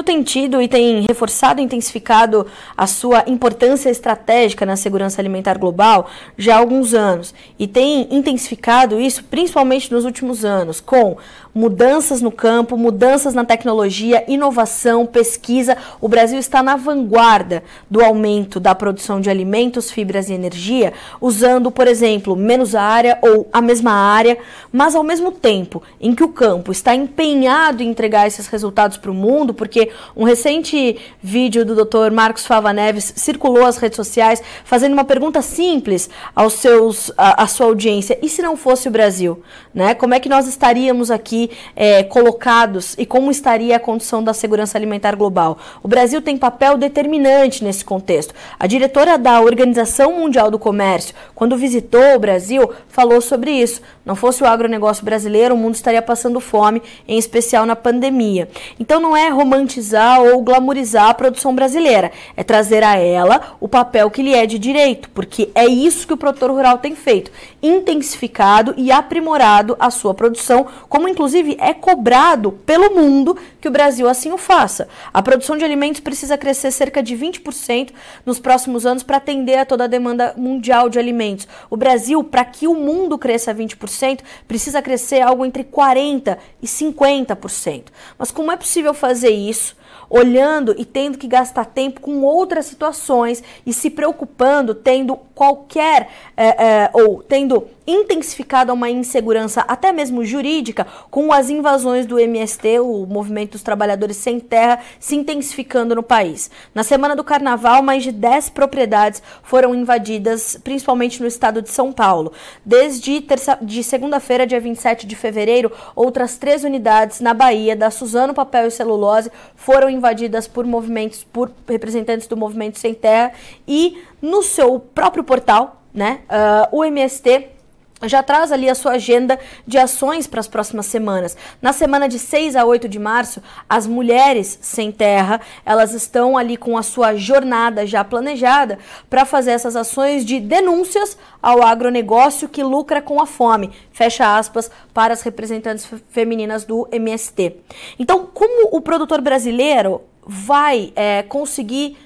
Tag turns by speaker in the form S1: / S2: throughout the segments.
S1: Brasil tem tido e tem reforçado e intensificado a sua importância estratégica na segurança alimentar global já há alguns anos. E tem intensificado isso principalmente nos últimos anos, com mudanças no campo, mudanças na tecnologia, inovação, pesquisa. O Brasil está na vanguarda do aumento da produção de alimentos, fibras e energia, usando, por exemplo, menos área ou a mesma área, mas ao mesmo tempo em que o campo está empenhado em entregar esses resultados para o mundo, porque um recente vídeo do Dr. Marcos Fava Neves circulou às redes sociais fazendo uma pergunta simples aos seus, à, à sua audiência: e se não fosse o Brasil? Né? Como é que nós estaríamos aqui? É, colocados e como estaria a condição da segurança alimentar global. O Brasil tem papel determinante nesse contexto. A diretora da Organização Mundial do Comércio, quando visitou o Brasil, falou sobre isso. Não fosse o agronegócio brasileiro, o mundo estaria passando fome, em especial na pandemia. Então não é romantizar ou glamorizar a produção brasileira, é trazer a ela o papel que lhe é de direito, porque é isso que o produtor rural tem feito, intensificado e aprimorado a sua produção, como inclusive inclusive, é cobrado pelo mundo que o Brasil assim o faça. A produção de alimentos precisa crescer cerca de 20% nos próximos anos para atender a toda a demanda mundial de alimentos. O Brasil, para que o mundo cresça 20%, precisa crescer algo entre 40% e 50%. Mas como é possível fazer isso? olhando e tendo que gastar tempo com outras situações e se preocupando, tendo qualquer é, é, ou tendo intensificado uma insegurança, até mesmo jurídica, com as invasões do MST, o Movimento dos Trabalhadores Sem Terra, se intensificando no país. Na semana do carnaval, mais de 10 propriedades foram invadidas, principalmente no estado de São Paulo. Desde terça, de segunda-feira, dia 27 de fevereiro, outras três unidades na Bahia, da Suzano Papel e Celulose, foram invadidas por movimentos, por representantes do Movimento Sem Terra e no seu próprio portal, né, uh, o MST já traz ali a sua agenda de ações para as próximas semanas. Na semana de 6 a 8 de março, as mulheres sem terra, elas estão ali com a sua jornada já planejada para fazer essas ações de denúncias ao agronegócio que lucra com a fome. Fecha aspas para as representantes femininas do MST. Então, como o produtor brasileiro vai é, conseguir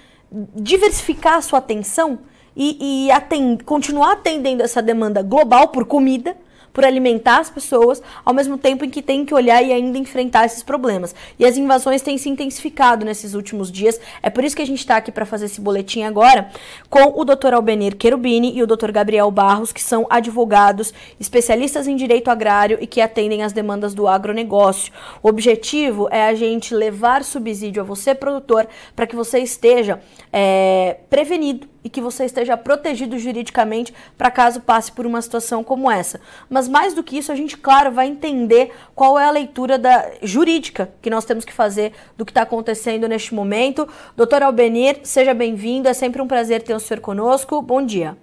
S1: diversificar a sua atenção e, e atend, continuar atendendo essa demanda global por comida, por alimentar as pessoas, ao mesmo tempo em que tem que olhar e ainda enfrentar esses problemas. E as invasões têm se intensificado nesses últimos dias. É por isso que a gente está aqui para fazer esse boletim agora com o Dr. Albenir Querubini e o Dr. Gabriel Barros, que são advogados, especialistas em direito agrário e que atendem as demandas do agronegócio. O objetivo é a gente levar subsídio a você, produtor, para que você esteja é, prevenido e que você esteja protegido juridicamente para caso passe por uma situação como essa. Mas mais do que isso, a gente, claro, vai entender qual é a leitura da jurídica que nós temos que fazer do que está acontecendo neste momento. Doutor Albenir, seja bem-vindo, é sempre um prazer ter o senhor conosco. Bom dia.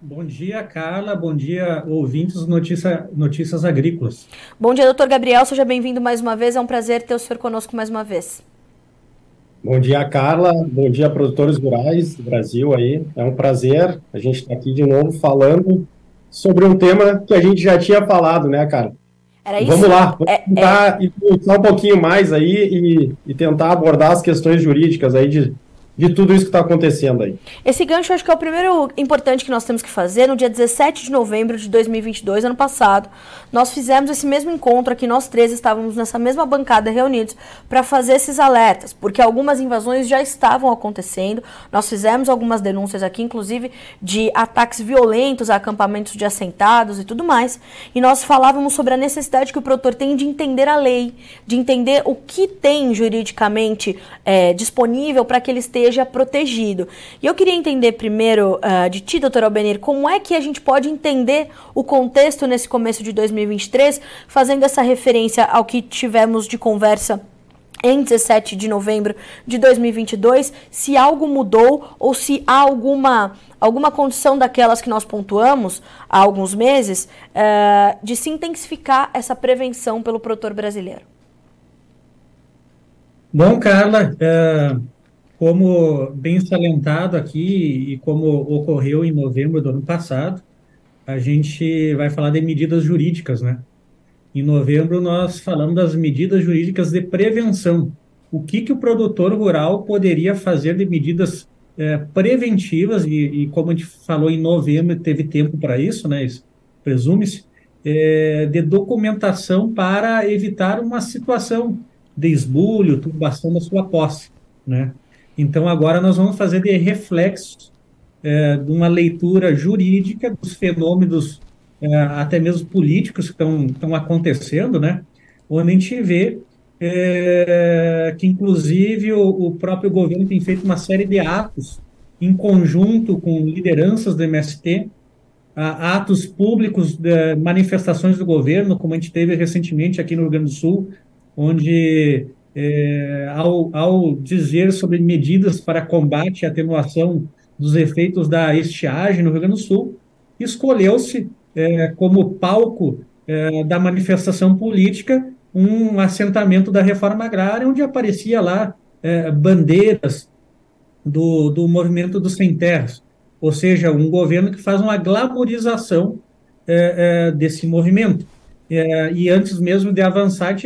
S2: Bom dia, Carla. Bom dia, ouvintes Notícia, Notícias Agrícolas.
S1: Bom dia, doutor Gabriel. Seja bem-vindo mais uma vez. É um prazer ter o senhor conosco mais uma vez.
S3: Bom dia, Carla. Bom dia, produtores rurais do Brasil aí. É um prazer a gente estar tá aqui de novo falando sobre um tema que a gente já tinha falado, né, cara? Era isso? Vamos lá, vamos é, tentar é... um pouquinho mais aí e, e tentar abordar as questões jurídicas aí de de tudo isso que está acontecendo aí.
S1: Esse gancho acho que é o primeiro importante que nós temos que fazer. No dia 17 de novembro de 2022, ano passado, nós fizemos esse mesmo encontro aqui, nós três estávamos nessa mesma bancada reunidos para fazer esses alertas, porque algumas invasões já estavam acontecendo. Nós fizemos algumas denúncias aqui, inclusive de ataques violentos a acampamentos de assentados e tudo mais. E nós falávamos sobre a necessidade que o produtor tem de entender a lei, de entender o que tem juridicamente é, disponível para que ele esteja esteja protegido. E eu queria entender primeiro uh, de ti, doutor Albenir, como é que a gente pode entender o contexto nesse começo de 2023, fazendo essa referência ao que tivemos de conversa em 17 de novembro de 2022, se algo mudou ou se há alguma, alguma condição daquelas que nós pontuamos há alguns meses uh, de se intensificar essa prevenção pelo produtor brasileiro.
S2: Bom, Carla, uh, como bem salientado aqui e como ocorreu em novembro do ano passado, a gente vai falar de medidas jurídicas, né? Em novembro nós falamos das medidas jurídicas de prevenção o que, que o produtor rural poderia fazer de medidas é, preventivas, e, e, como a gente falou em novembro, teve tempo para isso, né, presume-se, é, de documentação para evitar uma situação de esbulho, turbação da sua posse. Né? Então, agora nós vamos fazer de reflexos é, de uma leitura jurídica dos fenômenos, é, até mesmo políticos, que estão acontecendo, né? onde a gente vê é, que, inclusive, o, o, próprio governo tem feito uma série de atos em conjunto com lideranças do MST, atos públicos manifestações do governo, como a gente teve recentemente aqui no Rio Grande do Sul, onde, é, ao, ao dizer sobre medidas para combate e atenuação dos efeitos da estiagem no Rio Grande do Sul, escolheu-se é, como palco é, da manifestação política um assentamento da reforma agrária, onde aparecia lá é, bandeiras do, do movimento dos sem terras, ou seja, um governo que faz uma glamorização desse movimento. É, e antes mesmo de avançar,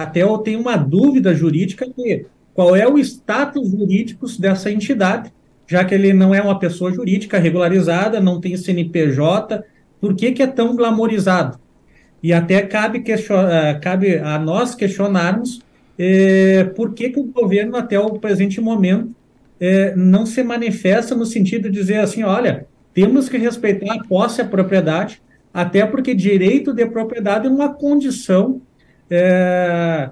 S2: até eu tenho uma dúvida jurídica de qual é o status jurídico dessa entidade, já que ele não é uma pessoa jurídica regularizada, não tem CNPJ, por que, que é tão glamorizado? E até cabe, uh, cabe a nós questionarmos eh, por que, que o governo, até o presente momento, eh, não se manifesta no sentido de dizer assim: olha, temos que respeitar a posse e a propriedade, até porque direito de propriedade é uma condição eh,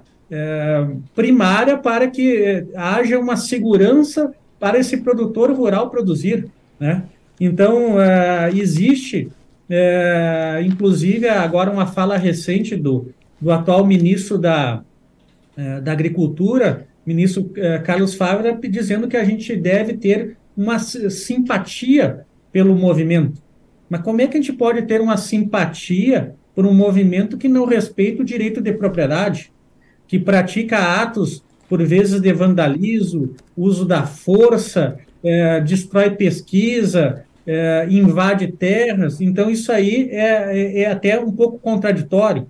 S2: primária para que haja uma segurança para esse produtor rural produzir. Né? Então, existe é, inclusive, agora uma fala recente do, do atual ministro da, é, da Agricultura, ministro é, Carlos Fávera, dizendo que a gente deve ter uma simpatia pelo movimento. Mas como é que a gente pode ter uma simpatia por um movimento que não respeita o direito de propriedade, que pratica atos, por vezes, de vandalismo, uso da força, é, destrói pesquisa, é, invade terras, então isso aí é, é, é, até um pouco contraditório.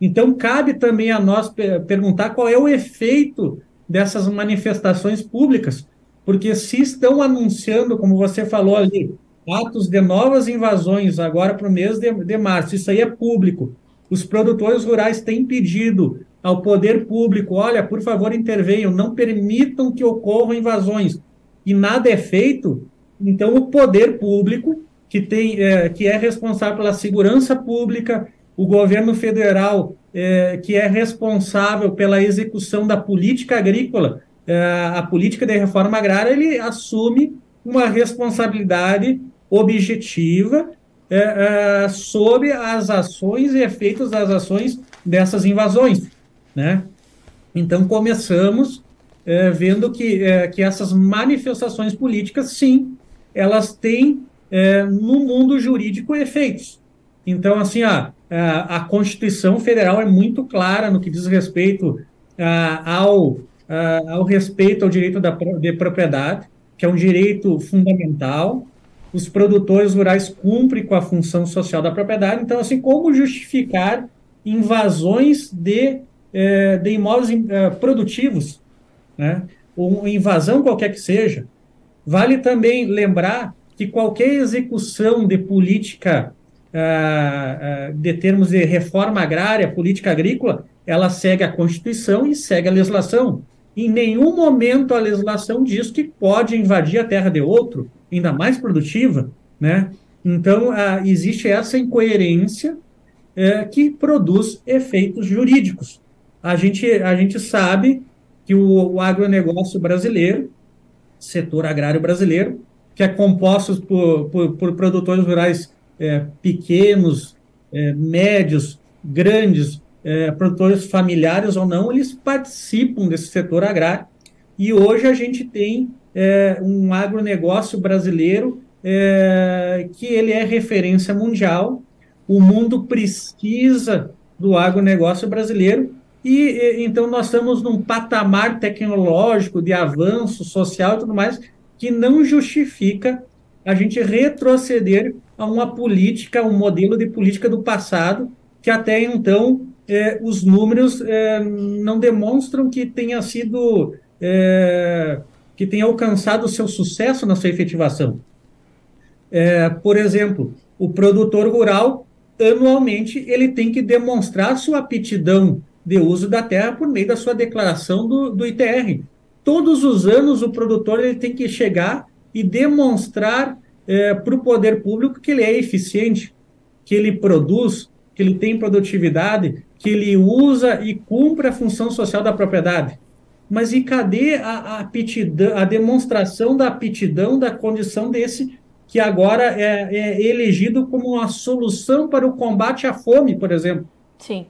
S2: Então, cabe também a nós perguntar qual é o efeito dessas manifestações públicas, porque se estão anunciando, como você falou ali, atos de novas invasões agora para o mês de, de março, isso aí é público. Os produtores rurais têm pedido ao poder público: olha, por favor, intervenham, não permitam que ocorram invasões. E nada é feito, então, o poder público, que, tem, é, que é responsável pela segurança pública, o governo federal, é, que é responsável pela execução da política agrícola, é, a política de reforma agrária, ele assume uma responsabilidade objetiva é, é, sobre as ações e efeitos das ações dessas invasões, né? Então começamos é, vendo que, é, que essas manifestações políticas, sim, elas têm é, no mundo jurídico efeitos. Então, assim, a, a, Constituição Federal é muito clara no que diz respeito a, ao, a, ao respeito ao direito da, de propriedade, que é um direito fundamental. Os produtores rurais cumprem com a função social da propriedade. Então, assim, como justificar invasões de, é, de imóveis é, produtivos, né? ou invasão qualquer que seja, Vale também lembrar que qualquer execução de política, uh, uh, de termos de reforma agrária, política agrícola, ela segue a Constituição e segue a legislação. Em nenhum momento a legislação diz que pode invadir a terra de outro, ainda mais produtiva, né? Então, uh, existe essa incoerência que produz efeitos jurídicos. A gente, a gente sabe que o, o agronegócio brasileiro setor agrário brasileiro, que é composto por, por, por produtores rurais é, pequenos, é, médios, grandes, é, produtores familiares ou não, eles participam desse setor agrário. E hoje a gente tem é, um agronegócio brasileiro é, que ele é referência mundial. O mundo precisa do agronegócio brasileiro e então nós estamos num patamar tecnológico de avanço social e tudo mais que não justifica a gente retroceder a uma política, um modelo de política do passado que até então é, os números é, não demonstram que tenha sido é, que tenha alcançado o seu sucesso na sua efetivação. É, por exemplo, o produtor rural anualmente ele tem que demonstrar sua aptidão de uso da terra por meio da sua declaração do, do ITR. Todos os anos o produtor ele tem que chegar e demonstrar é, para o poder público que ele é eficiente, que ele produz, que ele tem produtividade, que ele usa e cumpre a função social da propriedade. Mas e cadê a, a aptidão, a demonstração da aptidão da condição desse que agora é, é elegido como uma solução para o combate à fome, por exemplo?
S1: Sim.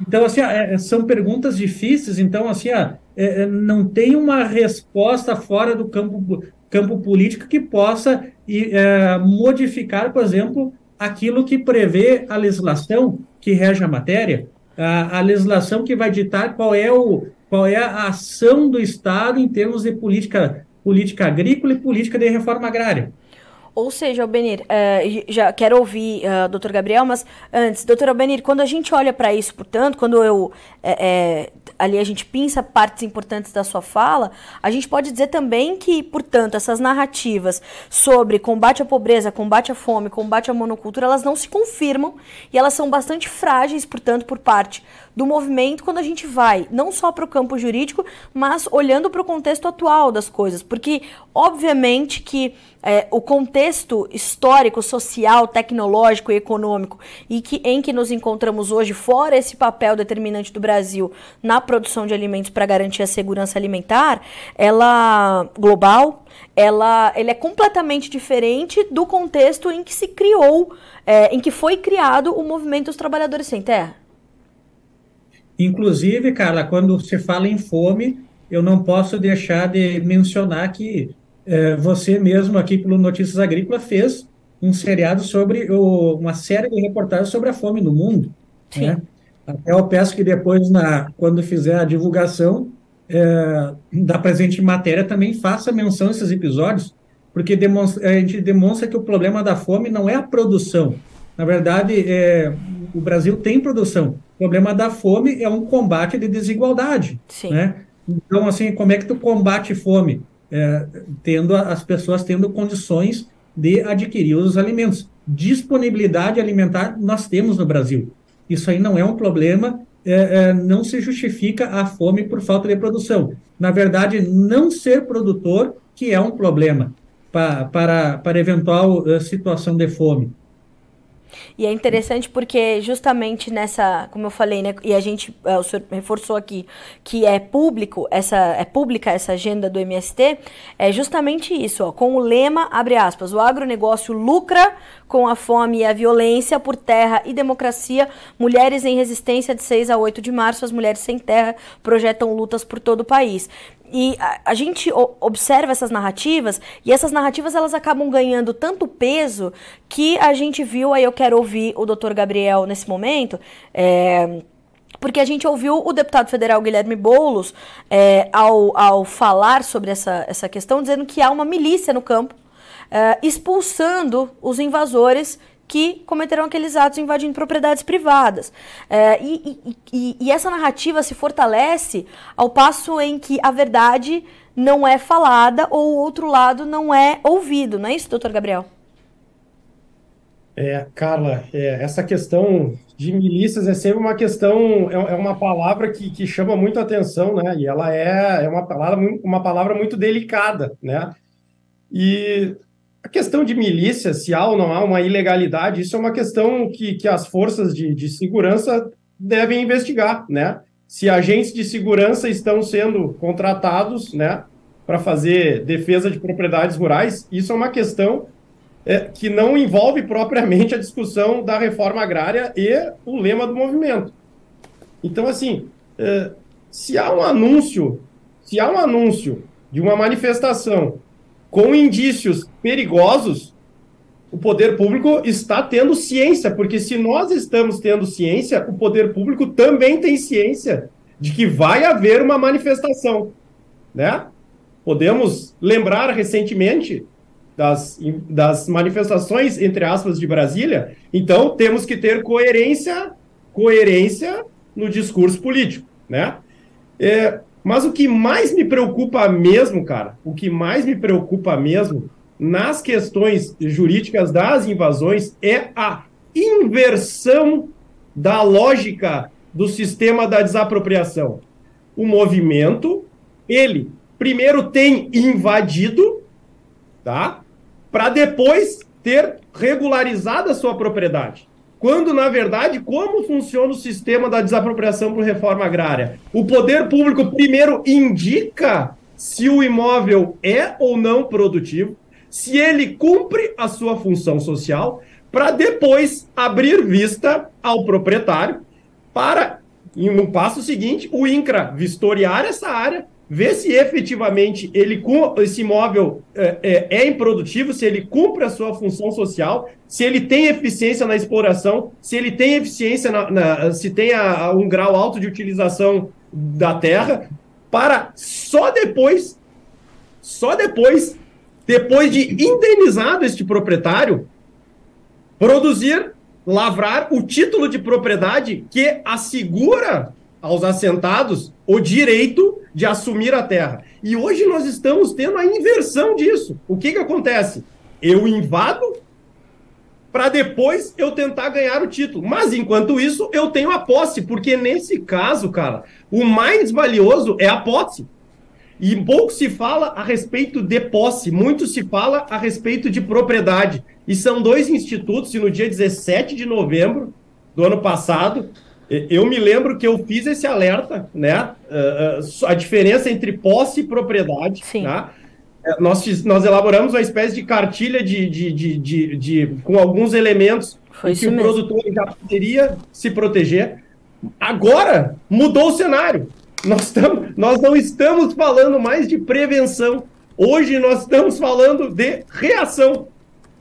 S2: Então, assim, é, são perguntas difíceis, então, assim, é, é, não tem uma resposta fora do campo, campo político que possa é, modificar, por exemplo, aquilo que prevê a legislação que rege a matéria, a, a legislação que vai ditar qual é, o, qual é a ação do Estado em termos de política, política agrícola e política de reforma agrária.
S1: Ou seja, Albenir, uh, já quero ouvir uh, doutor Gabriel, mas antes, doutor Albenir, quando a gente olha para isso, portanto, quando eu é, ali a gente pinça partes importantes da sua fala, a gente pode dizer também que, portanto, essas narrativas sobre combate à pobreza, combate à fome, combate à monocultura, elas não se confirmam e elas são bastante frágeis, portanto, por parte do movimento quando a gente vai não só para o campo jurídico, mas olhando para o contexto atual das coisas, porque obviamente que é, o contexto histórico, social, tecnológico e econômico e que, em que nos encontramos hoje, fora esse papel determinante do Brasil na produção de alimentos para garantir a segurança alimentar, ela global, ela, ele é completamente diferente do contexto em que se criou, é, em que foi criado o movimento dos trabalhadores sem terra.
S2: Inclusive, Carla, quando se fala em fome, eu não posso deixar de mencionar que é, você mesmo aqui pelo Notícias Agrícolas fez um seriado sobre o, uma série de reportagens sobre a fome no mundo. Sim. Né? Até eu peço que depois, na, quando fizer a divulgação é, da presente matéria, também faça menção a esses episódios, porque demonstra, a gente demonstra que o problema da fome não é a produção. Na verdade, é, o Brasil tem produção. O problema da fome é um combate de desigualdade. Sim. Né? Então, assim, como é que tu combate fome? É, tendo as pessoas tendo condições de adquirir os alimentos. Disponibilidade alimentar nós temos no Brasil. Isso aí não é um problema, é, é, não se justifica a fome por falta de produção. Na verdade, não ser produtor que é um problema para, para, para eventual uh, situação de fome.
S1: E é interessante porque justamente nessa, como eu falei, né, e a gente, uh, o senhor reforçou aqui, que é público, essa é pública essa agenda do MST, é justamente isso, ó, com o lema, abre aspas, o agronegócio lucra com a fome e a violência por terra e democracia, mulheres em resistência de 6 a 8 de março, as mulheres sem terra projetam lutas por todo o país. E a, a, gente observa essas narrativas e essas narrativas elas acabam ganhando tanto peso que a gente viu, aí eu quero ouvir o doutor Gabriel nesse momento, é, porque a gente ouviu o deputado federal Guilherme Boulos é, ao, ao falar sobre essa, essa questão, dizendo que há uma milícia no campo é, expulsando os invasores que cometeram aqueles atos invadindo propriedades privadas. É, e, e, e, essa narrativa se fortalece ao passo em que a verdade não é falada ou o outro lado não é ouvido, não é isso, doutor Gabriel?
S3: É, Carla, é, essa questão de milícias é sempre uma questão, é, é uma palavra que, que chama muito atenção, né? E ela é, é uma, palavra, uma palavra muito delicada, né? E a questão de milícia, se há ou não há uma ilegalidade, isso é uma questão que, que as forças de, de segurança devem investigar, né? Se agentes de segurança estão sendo contratados, né, para fazer defesa de propriedades rurais, isso é uma questão é, que não envolve propriamente a discussão da reforma agrária e o lema do movimento. Então, assim, é, se há um anúncio, se há um anúncio de uma manifestação com indícios perigosos, o poder público está tendo ciência, porque se nós estamos tendo ciência, o poder público também tem ciência de que vai haver uma manifestação, né? Podemos lembrar recentemente das, das manifestações, entre aspas, de Brasília, então temos que ter coerência coerência no discurso político, né? É, mas o que mais me preocupa mesmo, cara, o que mais me preocupa mesmo nas questões jurídicas das invasões é a inversão da lógica do sistema da desapropriação. O movimento, ele primeiro tem invadido, tá? Para depois ter regularizado a sua propriedade. Quando, na verdade, como funciona o sistema da desapropriação por reforma agrária? O poder público primeiro indica se o imóvel é ou não produtivo, se ele cumpre a sua função social, para depois abrir vista ao proprietário para, no passo seguinte, o INCRA vistoriar essa área ver se efetivamente ele esse imóvel é, é, é, improdutivo, se ele cumpre a sua função social, se ele tem eficiência na exploração, se ele tem eficiência na, na se tem a, a um grau alto de utilização da terra, para só depois, só depois, depois de indenizado este proprietário, produzir, lavrar o título de propriedade que assegura aos assentados o direito de assumir a terra. E hoje nós estamos tendo a inversão disso. O que, que acontece? Eu invado para depois eu tentar ganhar o título. Mas enquanto isso, eu tenho a posse, porque nesse caso, cara, o mais valioso é a posse. E pouco se fala a respeito de posse, muito se fala a respeito de propriedade. E são dois institutos, e no dia 17 de novembro do ano passado, eu me lembro que eu fiz esse alerta, né? Uh, uh, a diferença entre posse e propriedade. Sim. Tá? Nós, nós elaboramos uma espécie de cartilha de, de, de, de, de com alguns elementos Foi que o mesmo. produtor já poderia se proteger. Agora mudou o cenário. Nós, tamo, nós não estamos falando mais de prevenção. Hoje nós estamos falando de reação.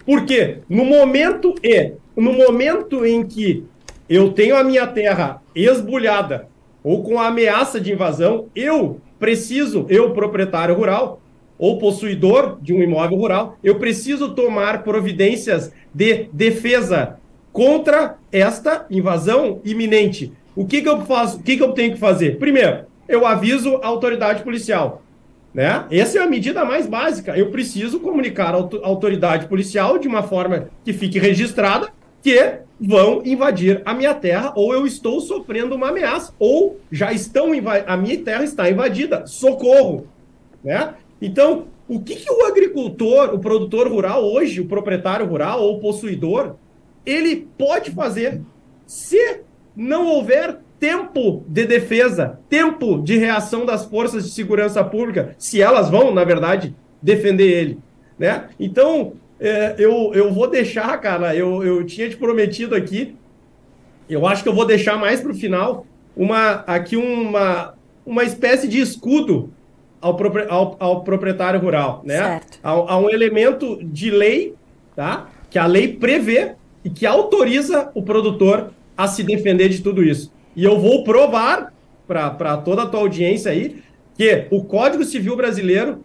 S3: Por quê? No momento e no momento em que eu tenho a minha terra esbulhada ou com a ameaça de invasão, eu preciso, eu proprietário rural ou possuidor de um imóvel rural, eu preciso tomar providências de defesa contra esta invasão iminente. O que, que eu faço? O que, que eu tenho que fazer? Primeiro, eu aviso a autoridade policial. Né? Essa é a medida mais básica. Eu preciso comunicar à autoridade policial de uma forma que fique registrada que vão invadir a minha terra ou eu estou sofrendo uma ameaça ou já estão a minha terra está invadida. Socorro, né? Então, o que, que o agricultor, o produtor rural hoje, o proprietário rural ou possuidor, ele pode fazer se não houver tempo de defesa, tempo de reação das forças de segurança pública, se elas vão, na verdade, defender ele, né? Então, é, eu, eu vou deixar, cara, eu, eu tinha te prometido aqui, eu acho que eu vou deixar mais para o final, uma, aqui uma, uma espécie de escudo ao, ao, ao proprietário rural, né? Certo. A, a, um elemento de lei, tá? Que a lei prevê e que autoriza o produtor a se defender de tudo isso. E eu vou provar para toda a tua audiência aí que o Código Civil Brasileiro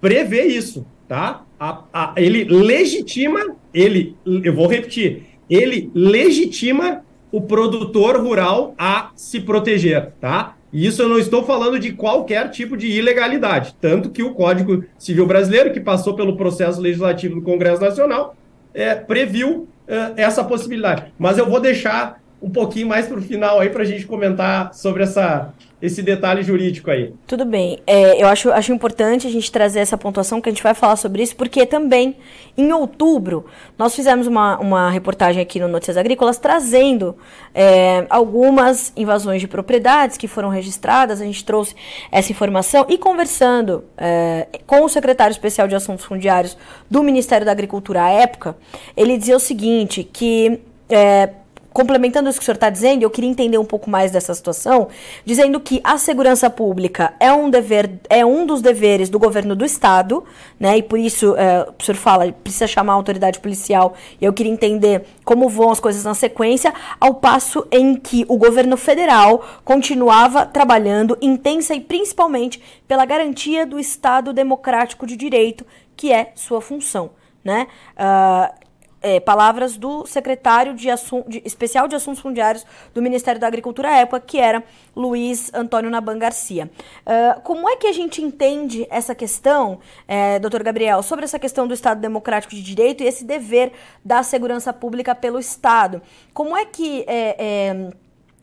S3: prevê isso, tá? A, a, ele legitima, ele, eu vou repetir, ele legitima o produtor rural a se proteger, tá? E isso eu não estou falando de qualquer tipo de ilegalidade, tanto que o Código Civil Brasileiro, que passou pelo processo legislativo do Congresso Nacional, é, previu é, essa possibilidade. Mas eu vou deixar um pouquinho mais para o final aí para a gente comentar sobre essa, esse detalhe jurídico aí.
S1: Tudo bem. É, eu acho, acho importante a gente trazer essa pontuação, que a gente vai falar sobre isso, porque também, em outubro, nós fizemos uma, uma reportagem aqui no Notícias Agrícolas trazendo é, algumas invasões de propriedades que foram registradas. A gente trouxe essa informação e conversando é, com o secretário especial de Assuntos Fundiários do Ministério da Agricultura à época, ele dizia o seguinte, que é, complementando isso que o senhor está dizendo, eu queria entender um pouco mais dessa situação, dizendo que a segurança pública é um dever, é um dos deveres do governo do estado, né? E por isso é, o senhor fala, precisa chamar a autoridade policial. E eu queria entender como vão as coisas na sequência, ao passo em que o governo federal continuava trabalhando intensa e principalmente pela garantia do Estado democrático de direito, que é sua função, né? Uh, é, palavras do secretário de, de, especial de Assuntos Fundiários do Ministério da Agricultura à época, que era Luiz Antônio Naban Garcia. Uh, como é que a gente entende essa questão, é, doutor Gabriel, sobre essa questão do Estado Democrático de Direito e esse dever da segurança pública pelo Estado? Como é que é, é,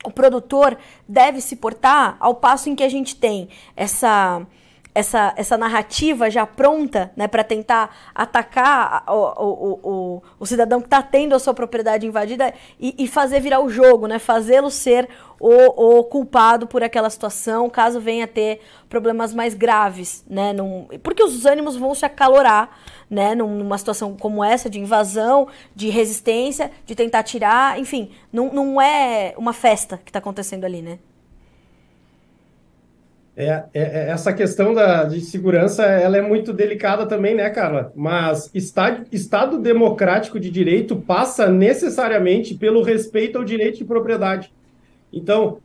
S1: o produtor deve se portar ao passo em que a gente tem essa essa, essa narrativa já pronta né, para tentar atacar o, o, o, o cidadão que está tendo a sua propriedade invadida e, e fazer virar o jogo, né, fazê-lo ser o, o, culpado por aquela situação, caso venha a ter problemas mais graves. Né, num, porque os ânimos vão se acalorar né, numa situação como essa, de invasão, de resistência, de tentar tirar, enfim, não, não é uma festa que está acontecendo ali, né?
S3: É, é, é, essa questão da, de segurança ela é muito delicada também, né, Carla? Mas estado, Estado democrático de direito passa necessariamente pelo respeito ao direito de propriedade. Então,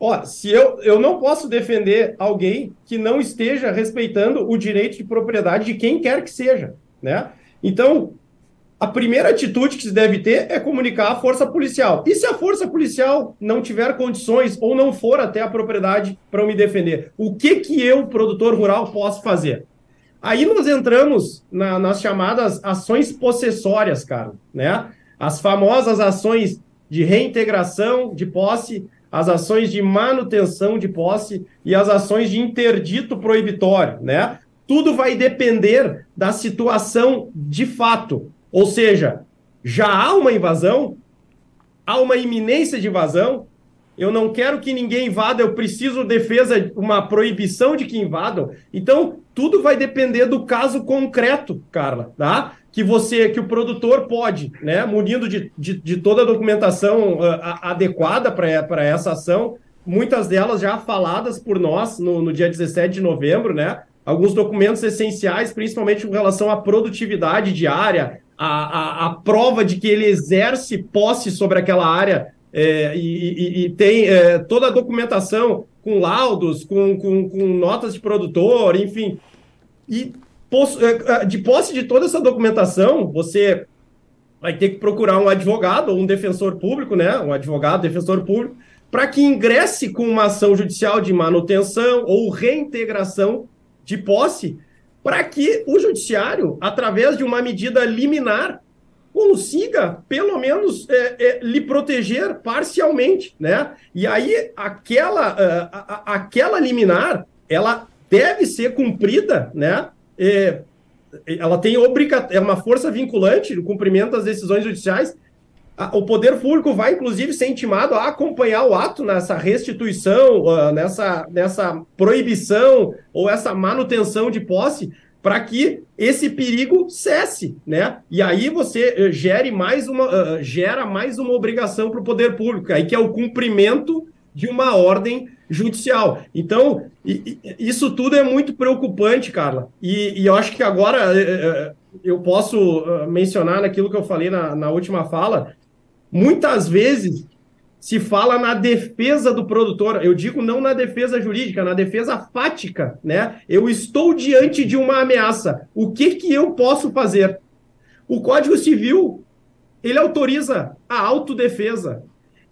S3: ó, se eu, eu não posso defender alguém que não esteja respeitando o direito de propriedade de quem quer que seja, né? Então, a primeira atitude que se deve ter é comunicar à força policial. E se a força policial não tiver condições ou não for até a propriedade para me defender, o que que eu, produtor rural, posso fazer? Aí nós entramos na, nas chamadas ações possessórias, cara, né? As famosas ações de reintegração de posse, as ações de manutenção de posse e as ações de interdito proibitório, né? Tudo vai depender da situação de fato. Ou seja, já há uma invasão, há uma iminência de invasão. Eu não quero que ninguém invada, eu preciso defesa, uma proibição de que invadam. Então, tudo vai depender do caso concreto, Carla, tá? Que você, que o produtor pode, né, munindo de, de, de toda a documentação uh, adequada para essa ação, muitas delas já faladas por nós no, no dia 17 de novembro, né? Alguns documentos essenciais, principalmente com relação à produtividade diária, a, a, a, prova de que ele exerce posse sobre aquela área é, e, e, e, tem é, toda a documentação com laudos, com, com, com, notas de produtor, enfim. E é, é, de posse de toda essa documentação, você vai ter que procurar um advogado ou um defensor público, né? Um advogado, defensor público, para que ingresse com uma ação judicial de manutenção ou reintegração de posse para que o judiciário, através de uma medida liminar, consiga, pelo menos, é, é, lhe proteger parcialmente, né? E aí, aquela, uh, a, aquela liminar, ela deve ser cumprida, né? É, ela tem obriga é uma força vinculante no cumprimento das decisões judiciais. O poder público vai, inclusive, ser intimado a acompanhar o ato nessa restituição, uh, nessa, nessa proibição ou essa manutenção de posse, para que esse perigo cesse, né? E aí você uh, gere mais uma, uh, gera mais uma obrigação para o poder público, aí que é o cumprimento de uma ordem judicial. Então, isso tudo é muito preocupante, Carla. E, e eu acho que agora uh, eu posso mencionar naquilo que eu falei na, na última fala, muitas vezes se fala na defesa do produtor. Eu digo não na defesa jurídica, na defesa fática, né? Eu estou diante de uma ameaça. O que que eu posso fazer? O Código Civil, ele autoriza a autodefesa.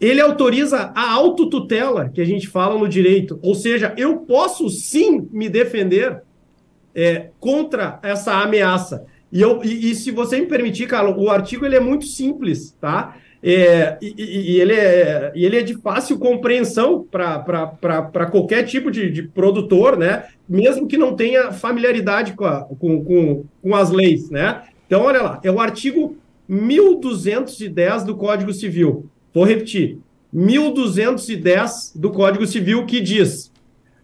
S3: Ele autoriza a autotutela, que a gente fala no direito. Ou seja, eu posso sim me defender é, contra essa ameaça. E, eu, e, e, se você me permitir, Carlos, o artigo ele é muito simples, tá? É, e, e, ele é, e ele é de fácil compreensão para qualquer tipo de, de, produtor, né? mesmo que não tenha familiaridade com, a, com, com, com as leis. Né? Então, olha lá, é o artigo 1210 do Código Civil. Vou repetir: 1210 do Código Civil que diz: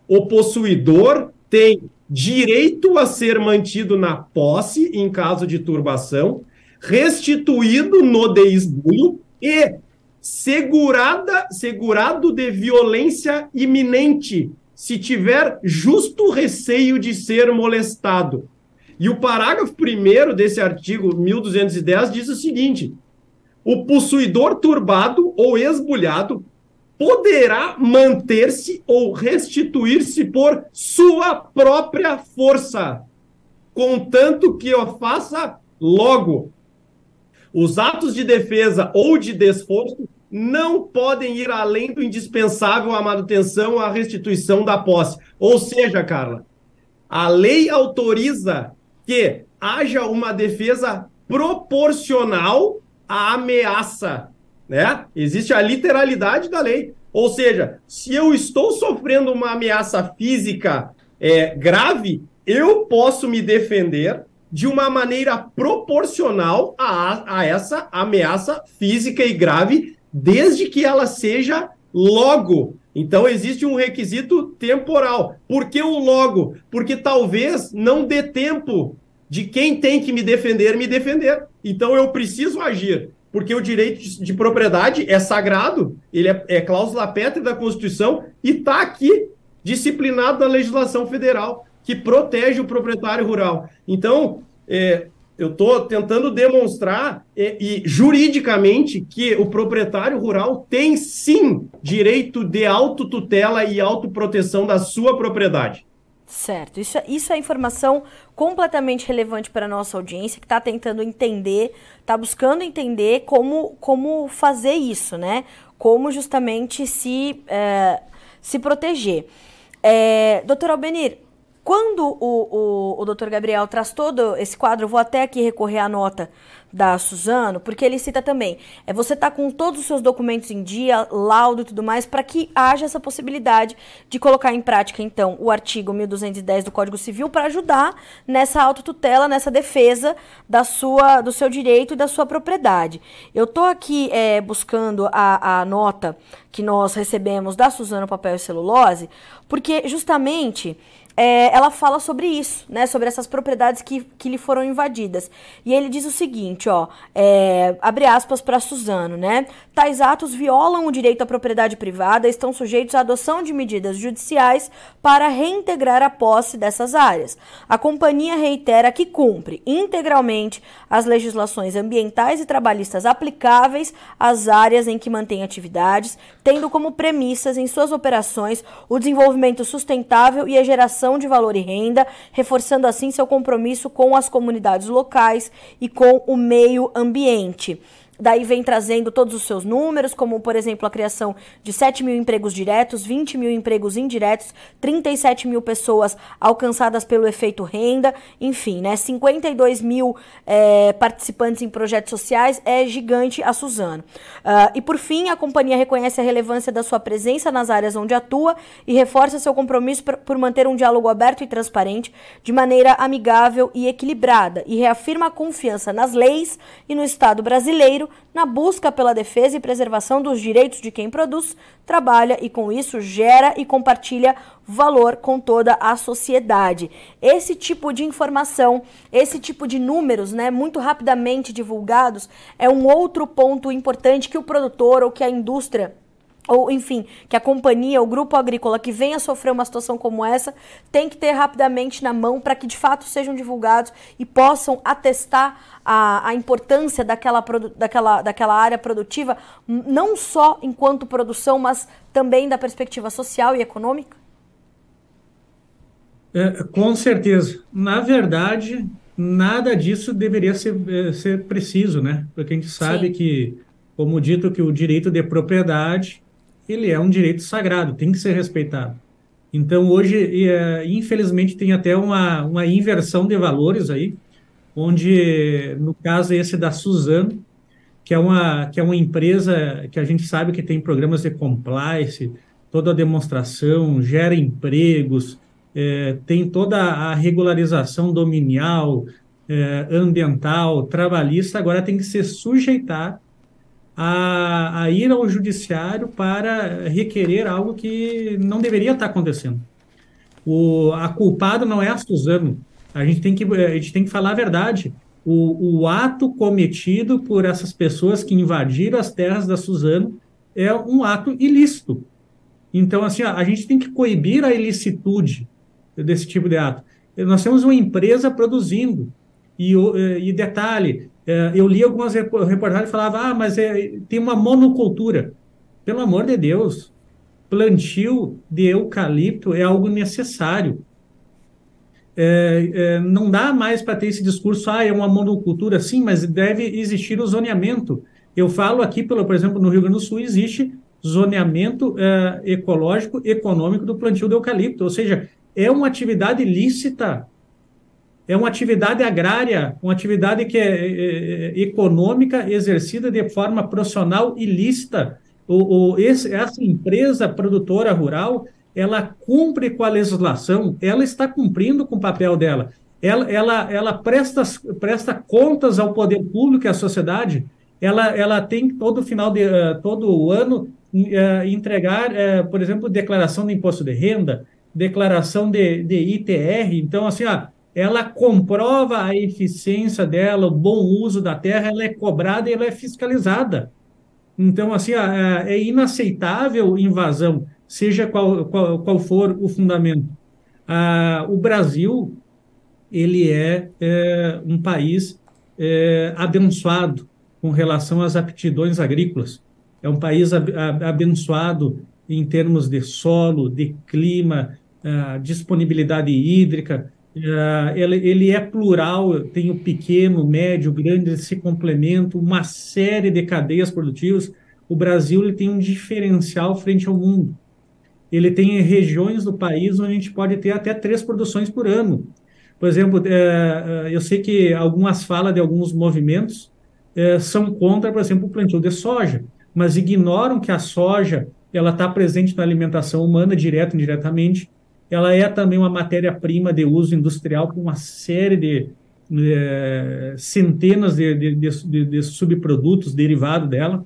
S3: o possuidor tem direito a ser mantido na posse em caso de turbação, restituído no desbulho e segurada, segurado de violência iminente, se tiver justo receio de ser molestado. E o parágrafo primeiro desse artigo 1210 diz o seguinte: o possuidor turbado ou esbulhado poderá manter-se ou restituir-se por sua própria força, contanto que o faça logo Os atos de defesa ou de desforço não podem ir além do indispensável à manutenção, à restituição da posse. Ou seja, Carla, a lei autoriza que haja uma defesa proporcional à ameaça, né? Existe a literalidade da lei. Ou seja, se eu estou sofrendo uma ameaça física é, grave, eu posso me defender de uma maneira proporcional a, a essa ameaça física e grave, desde que ela seja logo. Então existe um requisito temporal. Por que o logo? Porque talvez não dê tempo de quem tem que me defender me defender. Então eu preciso agir, porque o direito de propriedade é sagrado, ele é, é cláusula pétrea da Constituição e está aqui disciplinado na legislação federal que protege o proprietário rural. Então, é, eu estou tentando demonstrar e, e, juridicamente que o proprietário rural tem sim direito de autotutela e autoproteção da sua propriedade.
S1: Certo, isso, é, isso é informação completamente relevante para a nossa audiência que está tentando entender, está buscando entender como, como fazer isso, né? Como justamente se, é, se proteger. É, doutor Albenir, quando o, o, o doutor Gabriel traz todo esse quadro, eu vou até aqui recorrer à nota da Suzano, porque ele cita também, é você tá com todos os seus documentos em dia, laudo e tudo mais, para que haja essa possibilidade de colocar em prática, então, o artigo 1210 do Código Civil para ajudar nessa autotutela, nessa defesa da sua, do seu direito e da sua propriedade. Eu tô aqui é, buscando a, a nota que nós recebemos da Suzano Papel e Celulose, porque justamente é, ela fala sobre isso, né? Sobre essas propriedades que, que lhe foram invadidas. E ele diz o seguinte, ó, é, abre aspas para Suzano, né? Tais atos violam o direito à propriedade privada e estão sujeitos à adoção de medidas judiciais para reintegrar a posse dessas áreas. A companhia reitera que cumpre integralmente as legislações ambientais e trabalhistas aplicáveis às áreas em que mantém atividades, tendo como premissas em suas operações o desenvolvimento sustentável e a geração geração de valor e renda, reforçando assim seu compromisso com as comunidades locais e com o meio ambiente. Daí vem trazendo todos os seus números, como por exemplo a criação de 7 mil empregos diretos, 20 mil empregos indiretos, 37 mil pessoas alcançadas pelo efeito renda, enfim, né? 52 mil é, participantes em projetos sociais, é gigante a Suzano. Uh, e por fim, a companhia reconhece a relevância da sua presença nas áreas onde atua e reforça seu compromisso por manter um diálogo aberto e transparente de maneira amigável e equilibrada e reafirma a confiança nas leis e no Estado brasileiro na busca pela defesa e preservação dos direitos de quem produz, trabalha e com isso gera e compartilha valor com toda a sociedade. Esse tipo de informação, esse tipo de números, né, muito rapidamente divulgados, é um outro ponto importante que o produtor ou que a indústria ou enfim, que a companhia, o grupo agrícola que venha sofrer uma situação como essa, tem que ter rapidamente na mão para que de fato sejam divulgados e possam atestar a, a importância daquela, daquela, daquela área produtiva, não só enquanto produção, mas também da perspectiva social e econômica?
S2: É, com certeza. Na verdade, nada disso deveria ser, é, ser preciso, né? Porque a gente sabe Sim. que, como dito, que o direito de propriedade ele é um direito sagrado, tem que ser respeitado. Então, hoje, é, infelizmente, tem até uma, uma inversão de valores aí, onde, no caso esse da Suzano, que é, uma, que é uma empresa que a gente sabe que tem programas de compliance, toda a demonstração, gera empregos, é, tem toda a regularização dominial, é, ambiental, trabalhista, agora tem que se sujeitar a, a ir ao judiciário para requerer algo que não deveria estar acontecendo. O, a culpada não é a Suzano. A gente tem que, a gente tem que falar a verdade. O, o ato cometido por essas pessoas que invadiram as terras da Suzano é um ato ilícito. Então, assim, a gente tem que coibir a ilicitude desse tipo de ato. Nós temos uma empresa produzindo. E, e detalhe, eu li algumas reportagens e falava, ah, mas é, tem uma monocultura. Pelo amor de Deus, plantio de eucalipto é algo necessário. É, é, não dá mais para ter esse discurso, ah, é uma monocultura, sim, mas deve existir o zoneamento. Eu falo aqui, pelo, por exemplo, no Rio Grande do Sul existe zoneamento é, ecológico econômico do plantio de eucalipto, ou seja, é uma atividade lícita, é uma atividade agrária, uma atividade que é, é, é econômica exercida de forma profissional e lícita. O, o, esse, essa empresa produtora rural, ela cumpre com a legislação, ela está cumprindo com o papel dela. Ela, ela, ela presta, presta contas ao poder público e à sociedade. Ela, ela tem todo final de uh, todo ano uh, entregar, uh, por exemplo, declaração de imposto de renda, declaração de, de ITR. Então, assim, ó, ela comprova a eficiência dela, o bom uso da terra, ela é cobrada e ela é fiscalizada. Então, assim, ó, é inaceitável invasão, seja qual, qual, qual for o fundamento. Ah, o Brasil, ele é, é um país é, abençoado com relação às aptidões agrícolas é um país abençoado em termos de solo, de clima, uh, disponibilidade hídrica. Uh, ele, ele, é plural, tem o pequeno, médio, grande, se complementam, uma série de cadeias produtivas. O Brasil ele tem um diferencial frente ao mundo. Ele tem regiões do país onde a gente pode ter até três produções por ano. Por exemplo, é, eu sei que algumas falas de alguns movimentos são contra, por exemplo, o plantio de soja mas ignoram que a soja ela está presente na alimentação humana, direto e indiretamente. Ela é também uma matéria-prima de uso industrial com uma série de é, centenas de, de, de, de subprodutos derivados dela.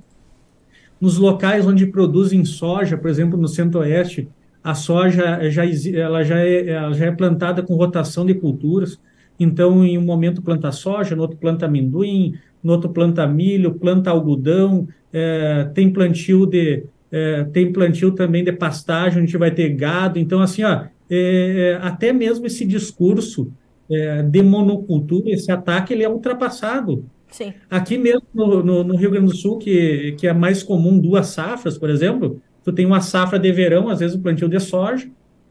S2: Nos locais onde produzem soja, por exemplo, no centro-oeste, a soja já, ela já, é, ela já é plantada com rotação de culturas. Então, em um momento planta soja, no outro planta amendoim, no outro planta milho, planta algodão, é, tem plantio de é, tem plantio também de pastagem, a gente vai ter gado. Então, assim, ó, é, é até mesmo esse discurso é, de monocultura, esse ataque, ele é ultrapassado.
S1: Sim.
S2: Aqui mesmo no, no, no, Rio Grande do Sul, que, que é mais comum duas safras, por exemplo, tu tem uma safra de verão, às vezes o plantio de soja,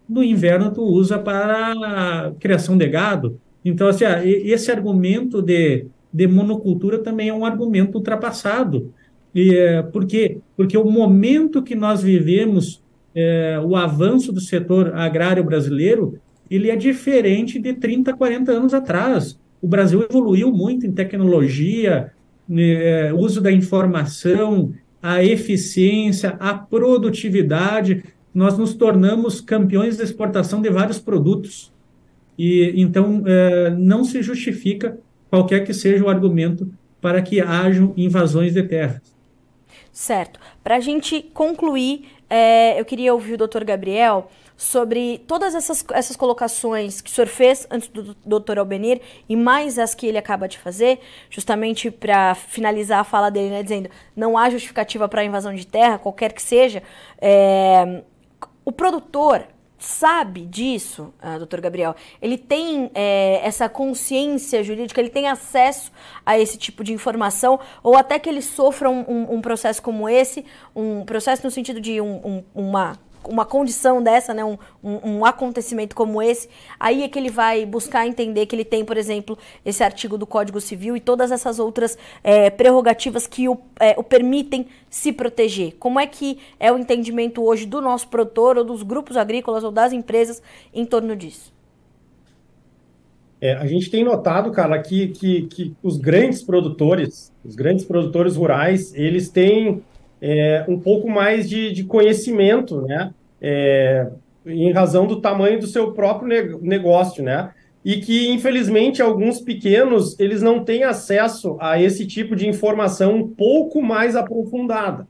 S2: no inverno tu usa para criação de gado. Então, assim, ó, esse argumento de, de monocultura também é um argumento ultrapassado. E, é, por quê? Porque o momento que nós vivemos, é, o avanço do setor agrário brasileiro, ele é diferente de 30, 40 anos atrás. O Brasil evoluiu muito em tecnologia, é, uso da informação, a eficiência, a produtividade. Nós nos tornamos campeões de exportação de vários produtos. E então é, não se justifica qualquer que seja o argumento para que hajam invasões de terras.
S1: Certo. Para a gente concluir, é, eu queria ouvir o doutor Gabriel sobre todas essas, essas colocações que o senhor fez antes do doutor Albenir e mais as que ele acaba de fazer, justamente para finalizar a fala dele, né, dizendo não há justificativa para invasão de terra, qualquer que seja. É, o produtor sabe disso, uh, doutor Gabriel, ele tem é, essa consciência jurídica, ele tem acesso a esse tipo de informação, ou até que ele sofra um, um, um processo como esse, um processo no sentido de um, uma uma condição dessa, né, um, um, um, acontecimento como esse, aí é que ele vai buscar entender que ele tem, por exemplo, esse artigo do Código Civil e todas essas outras é, prerrogativas que o, é, o, permitem se proteger. Como é que é o entendimento hoje do nosso produtor, ou dos grupos agrícolas, ou das empresas em torno disso?
S3: É, a gente tem notado, cara, que, que, que os grandes produtores, os grandes produtores rurais, eles têm é, um pouco mais de, de conhecimento, né? É, em razão do tamanho do seu próprio negócio, né? E que, infelizmente, alguns pequenos, eles não têm acesso a esse tipo de informação um pouco mais aprofundada.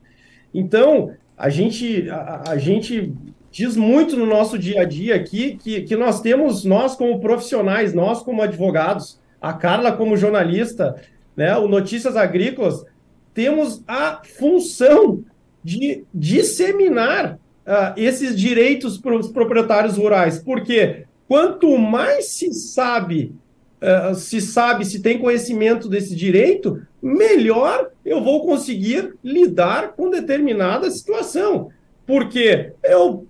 S3: Então, a gente, a, a gente diz muito no nosso dia a dia aqui que, que nós temos, nós como profissionais, nós como advogados, a Carla como jornalista, né, o Notícias Agrícolas, temos a função de disseminar uh, esses direitos para os proprietários rurais, porque quanto mais se sabe, uh, se sabe, se tem conhecimento desse direito, melhor eu vou conseguir lidar com determinada situação. Porque eu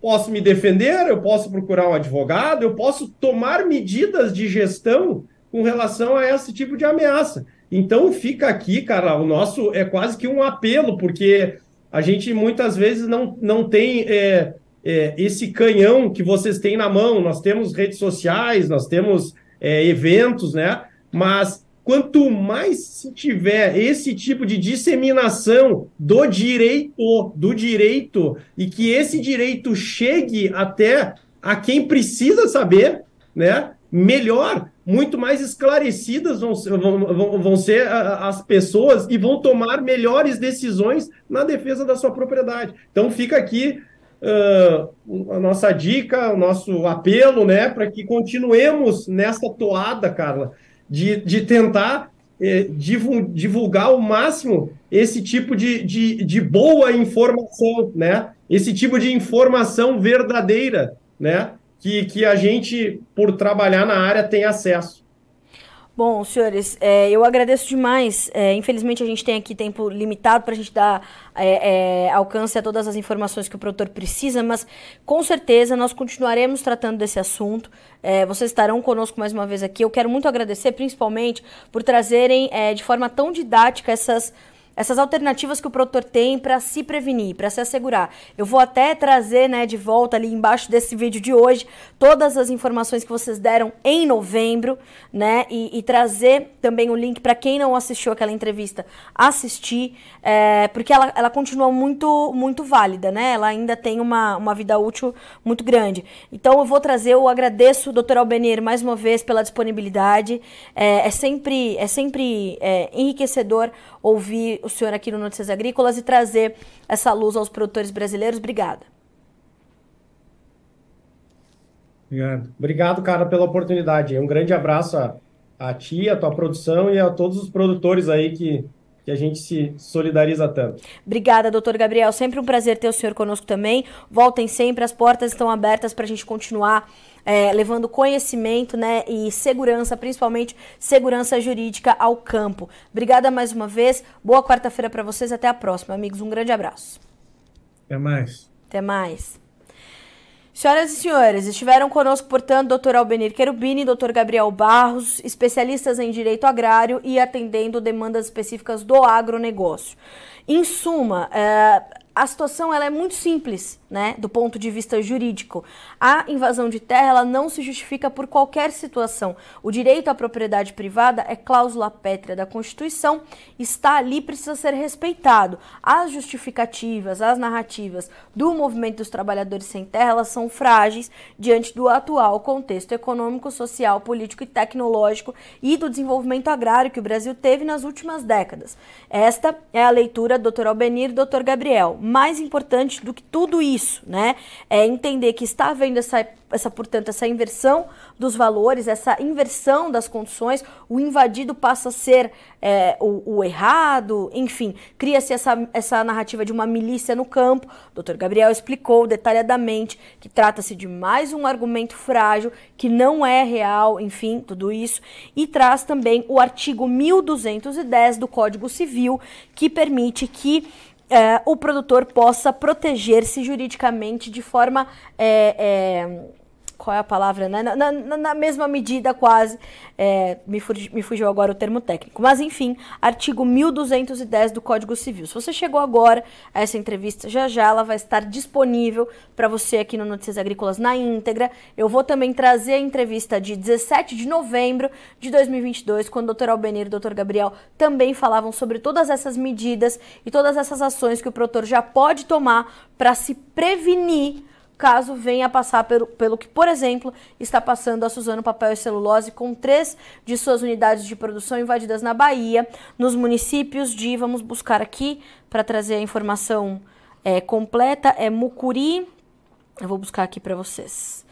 S3: posso me defender, eu posso procurar um advogado, eu posso tomar medidas de gestão com relação a esse tipo de ameaça. Então fica aqui, cara, o nosso é quase que um apelo, porque a gente muitas vezes não, não tem é, é, esse canhão que vocês têm na mão. Nós temos redes sociais, nós temos é, eventos, né? Mas quanto mais se tiver esse tipo de disseminação do direito, do direito, e que esse direito chegue até a quem precisa saber, né? Melhor, muito mais esclarecidas vão, vão, vão ser as pessoas e vão tomar melhores decisões na defesa da sua propriedade. Então fica aqui uh, a nossa dica, o nosso apelo, né, para que continuemos nessa toada, Carla, de, de tentar eh, divulgar ao máximo esse tipo de, de, de boa informação, né? Esse tipo de informação verdadeira, né? Que, que a gente, por trabalhar na área, tem acesso.
S1: Bom, senhores, é, eu agradeço demais. É, infelizmente, a gente tem aqui tempo limitado para a gente dar é, é, alcance a todas as informações que o produtor precisa, mas com certeza nós continuaremos tratando desse assunto. É, vocês estarão conosco mais uma vez aqui. Eu quero muito agradecer, principalmente, por trazerem é, de forma tão didática essas essas alternativas que o produtor tem para se prevenir, para se assegurar. Eu vou até trazer, né, de volta ali embaixo desse vídeo de hoje, todas as informações que vocês deram em novembro, né, e, e trazer também o link para quem não assistiu aquela entrevista assistir, é, porque ela, ela continua muito, muito válida, né, ela ainda tem uma, uma vida útil muito grande. Então eu vou trazer, eu agradeço, doutor Albenir, mais uma vez pela disponibilidade. É, é sempre, é sempre é, enriquecedor ouvir senhor aqui no Notícias Agrícolas e trazer essa luz aos produtores brasileiros. Obrigada.
S4: Obrigado. Obrigado, cara, pela oportunidade. Um grande abraço a, a ti, a tua produção e a todos os produtores aí que, que a gente se solidariza tanto.
S1: Obrigada, doutor Gabriel. Sempre um prazer ter o senhor conosco também. Voltem sempre, as portas estão abertas para a gente continuar é, levando conhecimento né, e segurança, principalmente segurança jurídica ao campo. Obrigada mais uma vez. Boa quarta-feira para vocês. Até a próxima, amigos. Um grande abraço.
S2: Até mais.
S1: Até mais. Senhoras e senhores, estiveram conosco, portanto, doutor Albenir Querubini, doutor Gabriel Barros, especialistas em direito agrário e atendendo demandas específicas do agronegócio. Em suma, é, a situação ela é muito simples, né, do ponto de vista jurídico. A invasão de terra ela não se justifica por qualquer situação. O direito à propriedade privada é cláusula pétrea da Constituição, está ali precisa ser respeitado. As justificativas, as narrativas do movimento dos trabalhadores sem terra, elas são frágeis diante do atual contexto econômico, social, político e tecnológico e do desenvolvimento agrário que o Brasil teve nas últimas décadas. Esta é a leitura do Dr. Albenir e Dr. Gabriel mais importante do que tudo isso, né, é entender que está havendo essa, essa, portanto, essa inversão dos valores, essa inversão das condições, o invadido passa a ser é, o, o, errado, enfim, cria-se essa, essa narrativa de uma milícia no campo. O Dr. Gabriel explicou detalhadamente que trata-se de mais um argumento frágil, que não é real, enfim, tudo isso, e traz também o artigo 1210 do Código Civil, que permite que é, o produtor possa proteger-se juridicamente de forma é, é, qual é a palavra, né? Na, na, na mesma medida, quase. É, me, fugiu, me fugiu agora o termo técnico. Mas, enfim, artigo 1210 do Código Civil. Se você chegou agora a essa entrevista, já já ela vai estar disponível para você aqui no Notícias Agrícolas na íntegra. Eu vou também trazer a entrevista de 17 de novembro de 2022, quando o Dr. Albenir e o Dr. Gabriel também falavam sobre todas essas medidas e todas essas ações que o produtor já pode tomar para se prevenir caso venha a passar pelo, pelo que, por exemplo, está passando a Suzano Papel e Celulose, com três de suas unidades de produção invadidas na Bahia, nos municípios de, vamos buscar aqui para trazer a informação é, completa, é Mucuri, eu vou buscar aqui para vocês.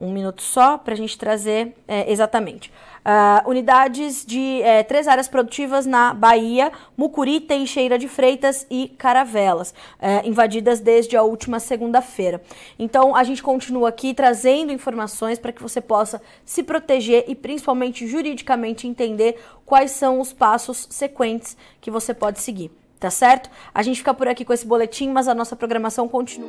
S1: Um minuto só para a gente trazer é, exatamente. Uh, unidades de é, três áreas produtivas na Bahia, Mucuri, Teixeira de Freitas e Caravelas, é, invadidas desde a última segunda-feira. Então, a gente continua aqui trazendo informações para que você possa se proteger e, principalmente juridicamente, entender quais são os passos sequentes que você pode seguir. Tá certo? A gente fica por aqui com esse boletim, mas a nossa programação continua.